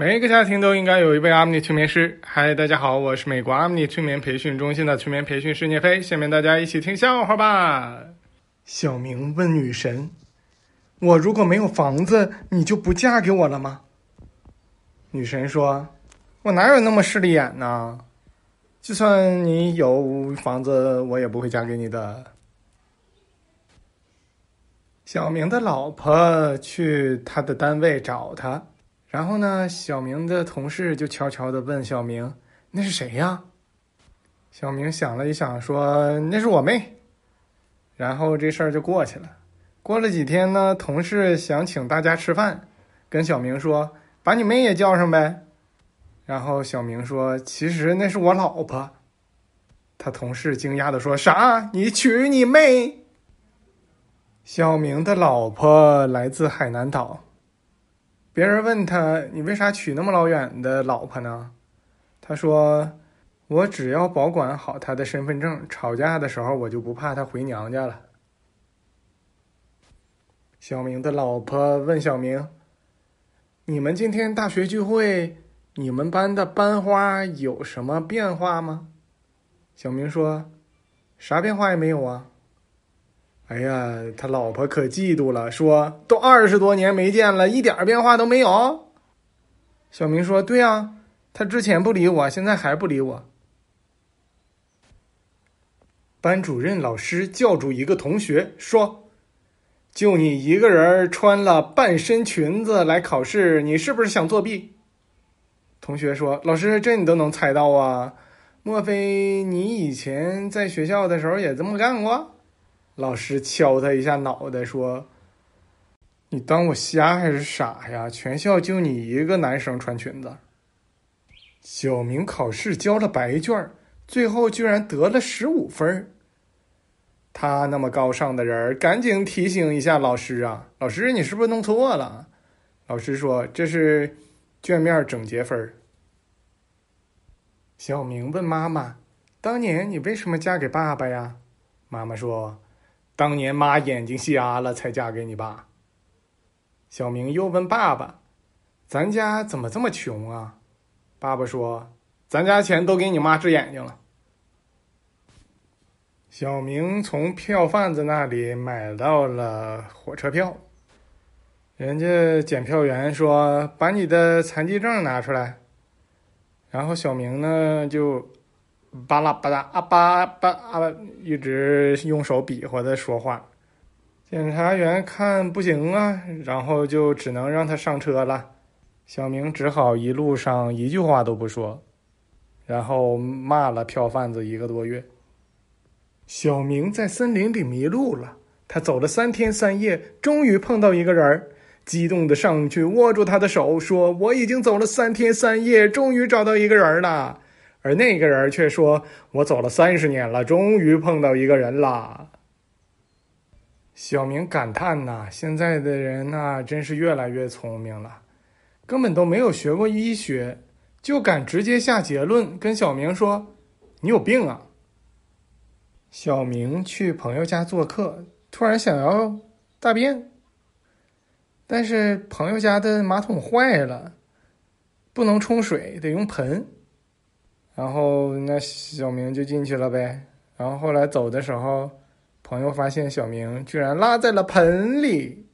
每一个家庭都应该有一位阿米尼催眠师。嗨，大家好，我是美国阿米尼催眠培训中心的催眠培训师聂飞。下面大家一起听笑话吧。小明问女神：“我如果没有房子，你就不嫁给我了吗？”女神说：“我哪有那么势利眼呢？就算你有房子，我也不会嫁给你的。”小明的老婆去他的单位找他。然后呢，小明的同事就悄悄地问小明：“那是谁呀？”小明想了一想，说：“那是我妹。”然后这事儿就过去了。过了几天呢，同事想请大家吃饭，跟小明说：“把你妹也叫上呗。”然后小明说：“其实那是我老婆。”他同事惊讶的说：“啥？你娶你妹？”小明的老婆来自海南岛。别人问他：“你为啥娶那么老远的老婆呢？”他说：“我只要保管好她的身份证，吵架的时候我就不怕她回娘家了。”小明的老婆问小明：“你们今天大学聚会，你们班的班花有什么变化吗？”小明说：“啥变化也没有啊。”哎呀，他老婆可嫉妒了，说：“都二十多年没见了，一点变化都没有。”小明说：“对呀，他之前不理我，现在还不理我。”班主任老师叫住一个同学说：“就你一个人穿了半身裙子来考试，你是不是想作弊？”同学说：“老师，这你都能猜到啊？莫非你以前在学校的时候也这么干过？”老师敲他一下脑袋，说：“你当我瞎还是傻呀？全校就你一个男生穿裙子。”小明考试交了白卷，最后居然得了十五分。他那么高尚的人，赶紧提醒一下老师啊！老师，你是不是弄错了？老师说：“这是卷面整洁分。”小明问妈妈：“当年你为什么嫁给爸爸呀？”妈妈说。当年妈眼睛瞎了，才嫁给你爸。小明又问爸爸：“咱家怎么这么穷啊？”爸爸说：“咱家钱都给你妈治眼睛了。”小明从票贩子那里买到了火车票。人家检票员说：“把你的残疾证拿出来。”然后小明呢就。巴拉巴拉啊巴巴啊，一直用手比划的说话。检察员看不行啊，然后就只能让他上车了。小明只好一路上一句话都不说，然后骂了票贩子一个多月。小明在森林里迷路了，他走了三天三夜，终于碰到一个人儿，激动的上去握住他的手，说：“我已经走了三天三夜，终于找到一个人了。”而那个人却说：“我走了三十年了，终于碰到一个人了。”小明感叹呐：“现在的人呐，真是越来越聪明了，根本都没有学过医学，就敢直接下结论。”跟小明说：“你有病啊！”小明去朋友家做客，突然想要大便，但是朋友家的马桶坏了，不能冲水，得用盆。然后那小明就进去了呗。然后后来走的时候，朋友发现小明居然拉在了盆里。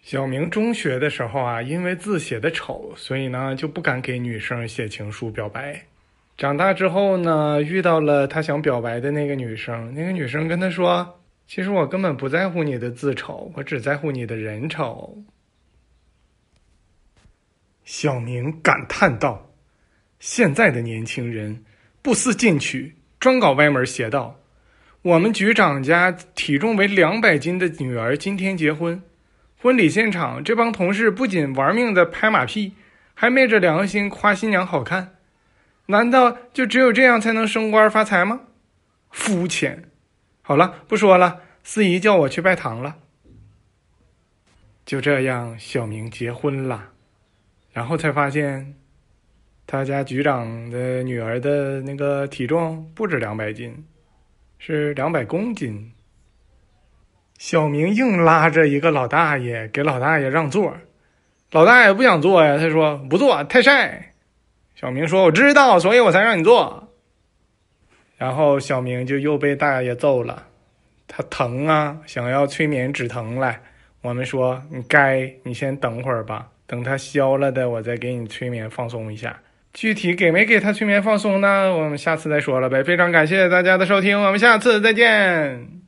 小明中学的时候啊，因为字写的丑，所以呢就不敢给女生写情书表白。长大之后呢，遇到了他想表白的那个女生，那个女生跟他说：“其实我根本不在乎你的字丑，我只在乎你的人丑。”小明感叹道。现在的年轻人不思进取，专搞歪门邪道。我们局长家体重为两百斤的女儿今天结婚，婚礼现场这帮同事不仅玩命的拍马屁，还昧着良心夸新娘好看。难道就只有这样才能升官发财吗？肤浅。好了，不说了。司仪叫我去拜堂了。就这样，小明结婚了，然后才发现。他家局长的女儿的那个体重不止两百斤，是两百公斤。小明硬拉着一个老大爷给老大爷让座，老大爷不想坐呀，他说不坐太晒。小明说：“我知道，所以我才让你坐。”然后小明就又被大爷揍了，他疼啊，想要催眠止疼来。我们说：“你该，你先等会儿吧，等他消了的，我再给你催眠放松一下。具体给没给他催眠放松呢？我们下次再说了呗。”非常感谢大家的收听，我们下次再见。